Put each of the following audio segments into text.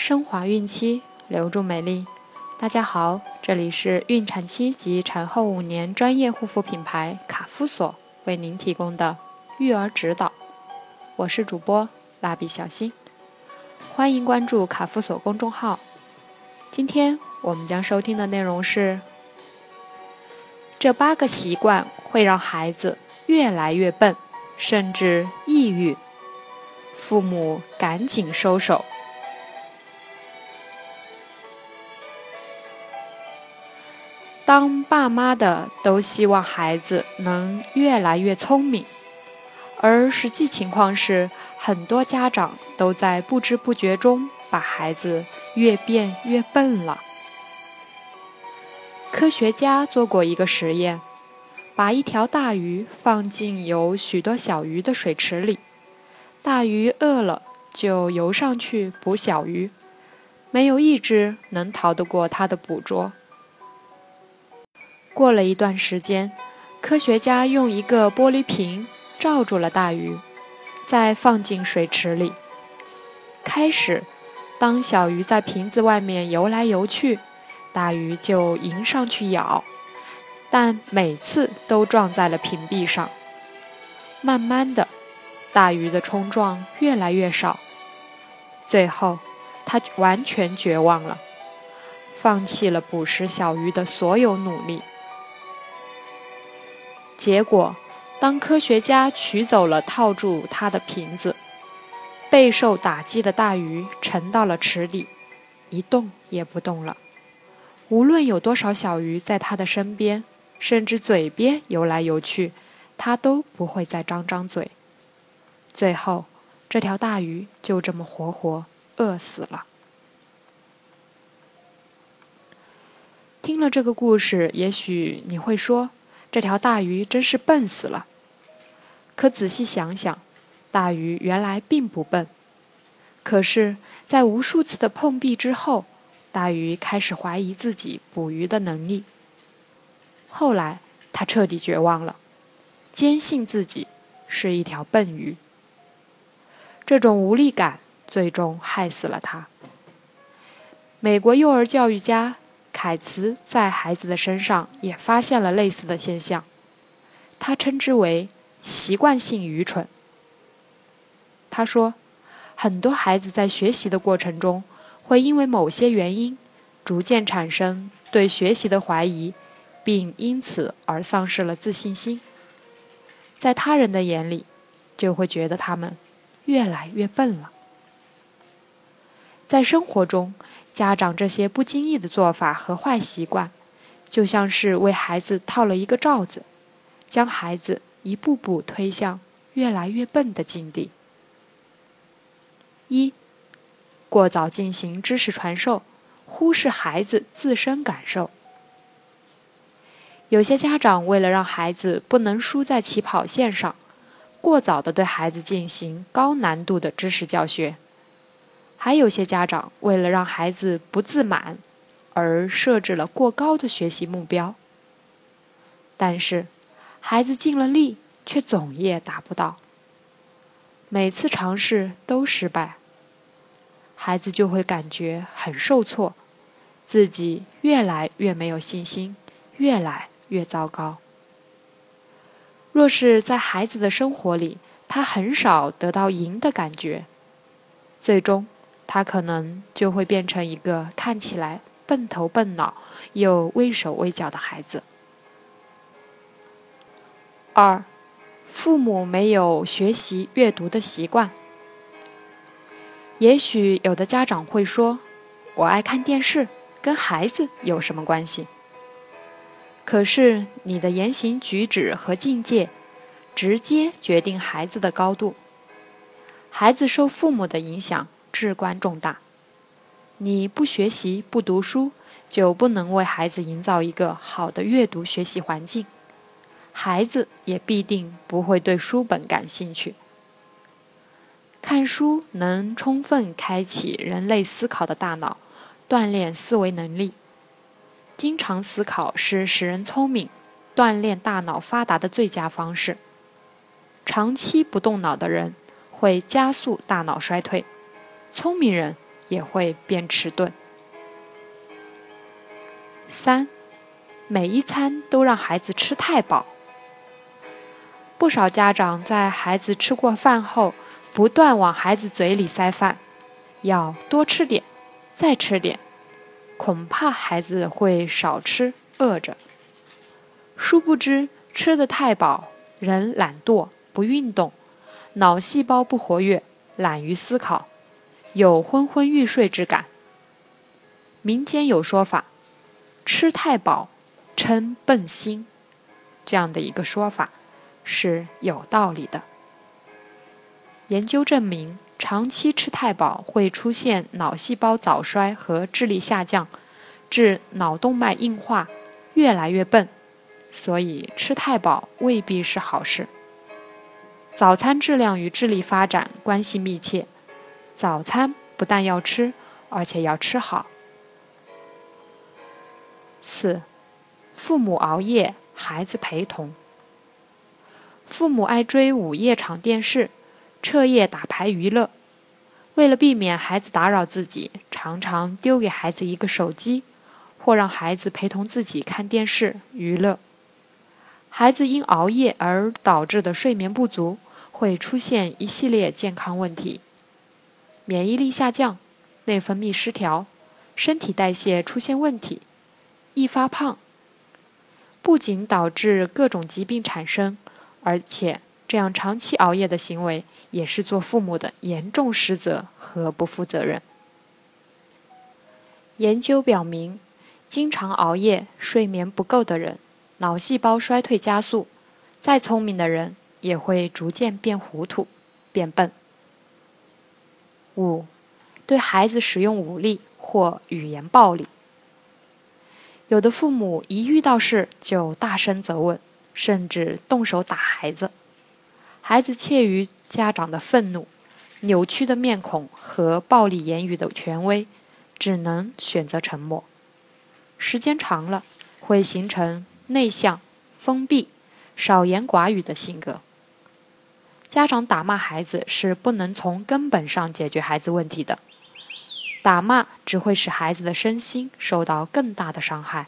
升华孕期，留住美丽。大家好，这里是孕产期及产后五年专业护肤品牌卡夫索为您提供的育儿指导。我是主播蜡笔小新，欢迎关注卡夫索公众号。今天我们将收听的内容是：这八个习惯会让孩子越来越笨，甚至抑郁。父母赶紧收手。当爸妈的都希望孩子能越来越聪明，而实际情况是，很多家长都在不知不觉中把孩子越变越笨了。科学家做过一个实验，把一条大鱼放进有许多小鱼的水池里。大鱼饿了，就游上去捕小鱼，没有一只能逃得过它的捕捉。过了一段时间，科学家用一个玻璃瓶罩住了大鱼，再放进水池里。开始，当小鱼在瓶子外面游来游去，大鱼就迎上去咬，但每次都撞在了瓶壁上。慢慢的。大鱼的冲撞越来越少，最后，他完全绝望了，放弃了捕食小鱼的所有努力。结果，当科学家取走了套住它的瓶子，备受打击的大鱼沉到了池底，一动也不动了。无论有多少小鱼在它的身边，甚至嘴边游来游去，它都不会再张张嘴。最后，这条大鱼就这么活活饿死了。听了这个故事，也许你会说，这条大鱼真是笨死了。可仔细想想，大鱼原来并不笨。可是，在无数次的碰壁之后，大鱼开始怀疑自己捕鱼的能力。后来，他彻底绝望了，坚信自己是一条笨鱼。这种无力感最终害死了他。美国幼儿教育家凯茨在孩子的身上也发现了类似的现象，他称之为“习惯性愚蠢”。他说，很多孩子在学习的过程中，会因为某些原因，逐渐产生对学习的怀疑，并因此而丧失了自信心。在他人的眼里，就会觉得他们。越来越笨了。在生活中，家长这些不经意的做法和坏习惯，就像是为孩子套了一个罩子，将孩子一步步推向越来越笨的境地。一，过早进行知识传授，忽视孩子自身感受。有些家长为了让孩子不能输在起跑线上。过早的对孩子进行高难度的知识教学，还有些家长为了让孩子不自满，而设置了过高的学习目标。但是，孩子尽了力，却总也达不到。每次尝试都失败，孩子就会感觉很受挫，自己越来越没有信心，越来越糟糕。若是在孩子的生活里，他很少得到赢的感觉，最终他可能就会变成一个看起来笨头笨脑又畏手畏脚的孩子。二，父母没有学习阅读的习惯。也许有的家长会说：“我爱看电视，跟孩子有什么关系？”可是，你的言行举止和境界，直接决定孩子的高度。孩子受父母的影响至关重大。你不学习、不读书，就不能为孩子营造一个好的阅读学习环境，孩子也必定不会对书本感兴趣。看书能充分开启人类思考的大脑，锻炼思维能力。经常思考是使人聪明、锻炼大脑发达的最佳方式。长期不动脑的人会加速大脑衰退，聪明人也会变迟钝。三，每一餐都让孩子吃太饱。不少家长在孩子吃过饭后，不断往孩子嘴里塞饭，要多吃点，再吃点，恐怕孩子会少吃，饿着。殊不知，吃得太饱，人懒惰，不运动，脑细胞不活跃，懒于思考，有昏昏欲睡之感。民间有说法。吃太饱，称笨心，这样的一个说法是有道理的。研究证明，长期吃太饱会出现脑细胞早衰和智力下降，致脑动脉硬化，越来越笨。所以吃太饱未必是好事。早餐质量与智力发展关系密切，早餐不但要吃，而且要吃好。四，父母熬夜，孩子陪同。父母爱追午夜场电视，彻夜打牌娱乐。为了避免孩子打扰自己，常常丢给孩子一个手机，或让孩子陪同自己看电视娱乐。孩子因熬夜而导致的睡眠不足，会出现一系列健康问题：免疫力下降、内分泌失调、身体代谢出现问题。易发胖，不仅导致各种疾病产生，而且这样长期熬夜的行为也是做父母的严重失责和不负责任。研究表明，经常熬夜、睡眠不够的人，脑细胞衰退加速，再聪明的人也会逐渐变糊涂、变笨。五，对孩子使用武力或语言暴力。有的父母一遇到事就大声责问，甚至动手打孩子。孩子怯于家长的愤怒、扭曲的面孔和暴力言语的权威，只能选择沉默。时间长了，会形成内向、封闭、少言寡语的性格。家长打骂孩子是不能从根本上解决孩子问题的。打骂只会使孩子的身心受到更大的伤害。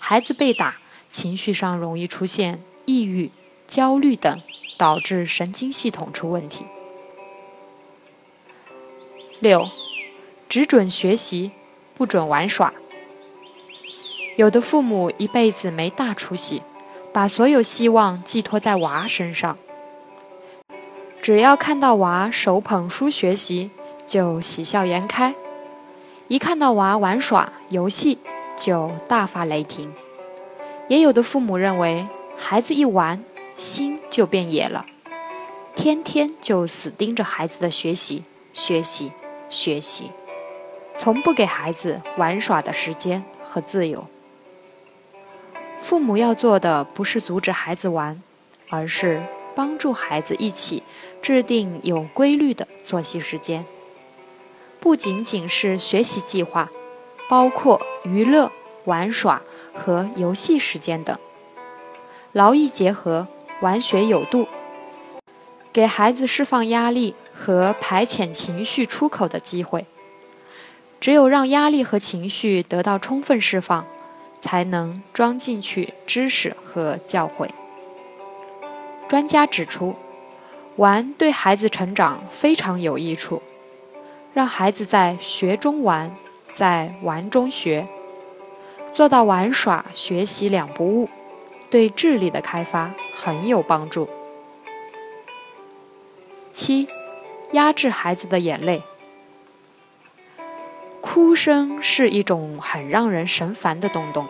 孩子被打，情绪上容易出现抑郁、焦虑等，导致神经系统出问题。六，只准学习，不准玩耍。有的父母一辈子没大出息，把所有希望寄托在娃身上，只要看到娃手捧书学习。就喜笑颜开，一看到娃玩耍游戏就大发雷霆。也有的父母认为，孩子一玩心就变野了，天天就死盯着孩子的学习、学习、学习，从不给孩子玩耍的时间和自由。父母要做的不是阻止孩子玩，而是帮助孩子一起制定有规律的作息时间。不仅仅是学习计划，包括娱乐、玩耍和游戏时间等，劳逸结合，玩学有度，给孩子释放压力和排遣情绪出口的机会。只有让压力和情绪得到充分释放，才能装进去知识和教诲。专家指出，玩对孩子成长非常有益处。让孩子在学中玩，在玩中学，做到玩耍学习两不误，对智力的开发很有帮助。七，压制孩子的眼泪。哭声是一种很让人神烦的东东，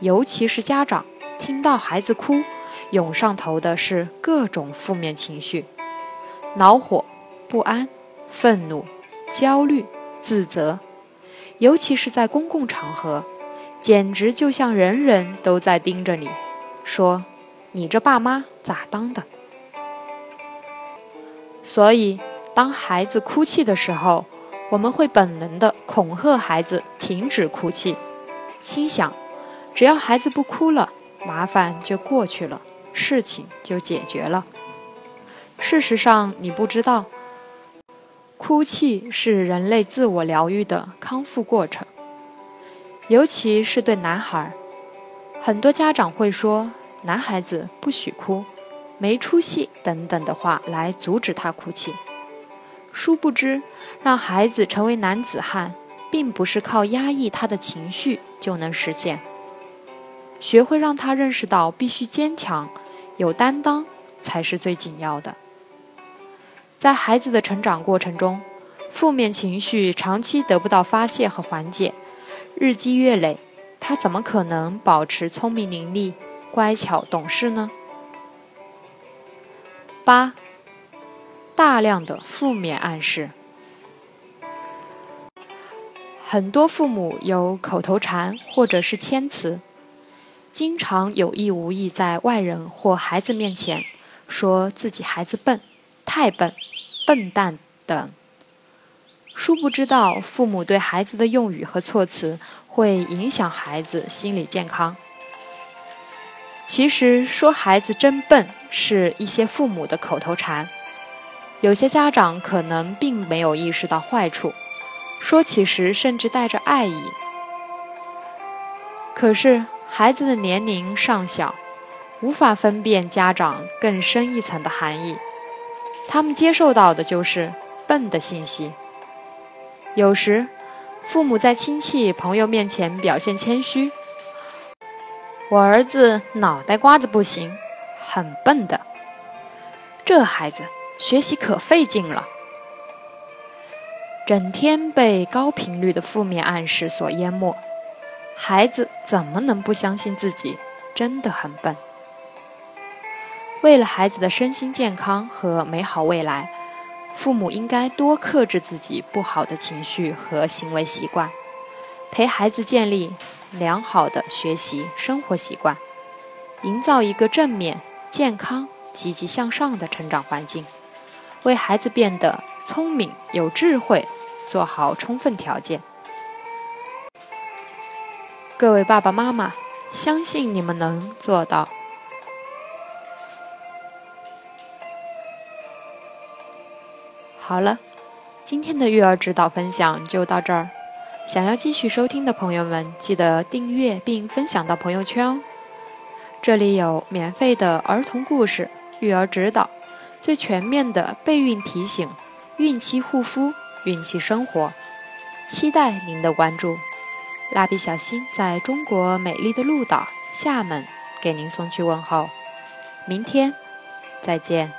尤其是家长听到孩子哭，涌上头的是各种负面情绪：恼火、不安、愤怒。焦虑、自责，尤其是在公共场合，简直就像人人都在盯着你，说你这爸妈咋当的。所以，当孩子哭泣的时候，我们会本能的恐吓孩子停止哭泣，心想，只要孩子不哭了，麻烦就过去了，事情就解决了。事实上，你不知道。哭泣是人类自我疗愈的康复过程，尤其是对男孩。很多家长会说：“男孩子不许哭，没出息”等等的话来阻止他哭泣。殊不知，让孩子成为男子汉，并不是靠压抑他的情绪就能实现。学会让他认识到必须坚强、有担当，才是最紧要的。在孩子的成长过程中，负面情绪长期得不到发泄和缓解，日积月累，他怎么可能保持聪明伶俐、乖巧懂事呢？八，大量的负面暗示。很多父母有口头禅或者是谦词，经常有意无意在外人或孩子面前说自己孩子笨，太笨。笨蛋等，殊不知道父母对孩子的用语和措辞会影响孩子心理健康。其实说孩子真笨是一些父母的口头禅，有些家长可能并没有意识到坏处，说起时甚至带着爱意。可是孩子的年龄尚小，无法分辨家长更深一层的含义。他们接受到的就是笨的信息。有时，父母在亲戚朋友面前表现谦虚：“我儿子脑袋瓜子不行，很笨的。这孩子学习可费劲了。”整天被高频率的负面暗示所淹没，孩子怎么能不相信自己真的很笨？为了孩子的身心健康和美好未来，父母应该多克制自己不好的情绪和行为习惯，陪孩子建立良好的学习生活习惯，营造一个正面、健康、积极向上的成长环境，为孩子变得聪明有智慧做好充分条件。各位爸爸妈妈，相信你们能做到。好了，今天的育儿指导分享就到这儿。想要继续收听的朋友们，记得订阅并分享到朋友圈哦。这里有免费的儿童故事、育儿指导、最全面的备孕提醒、孕期护肤、孕期生活，期待您的关注。蜡笔小新在中国美丽的鹭岛厦门给您送去问候，明天再见。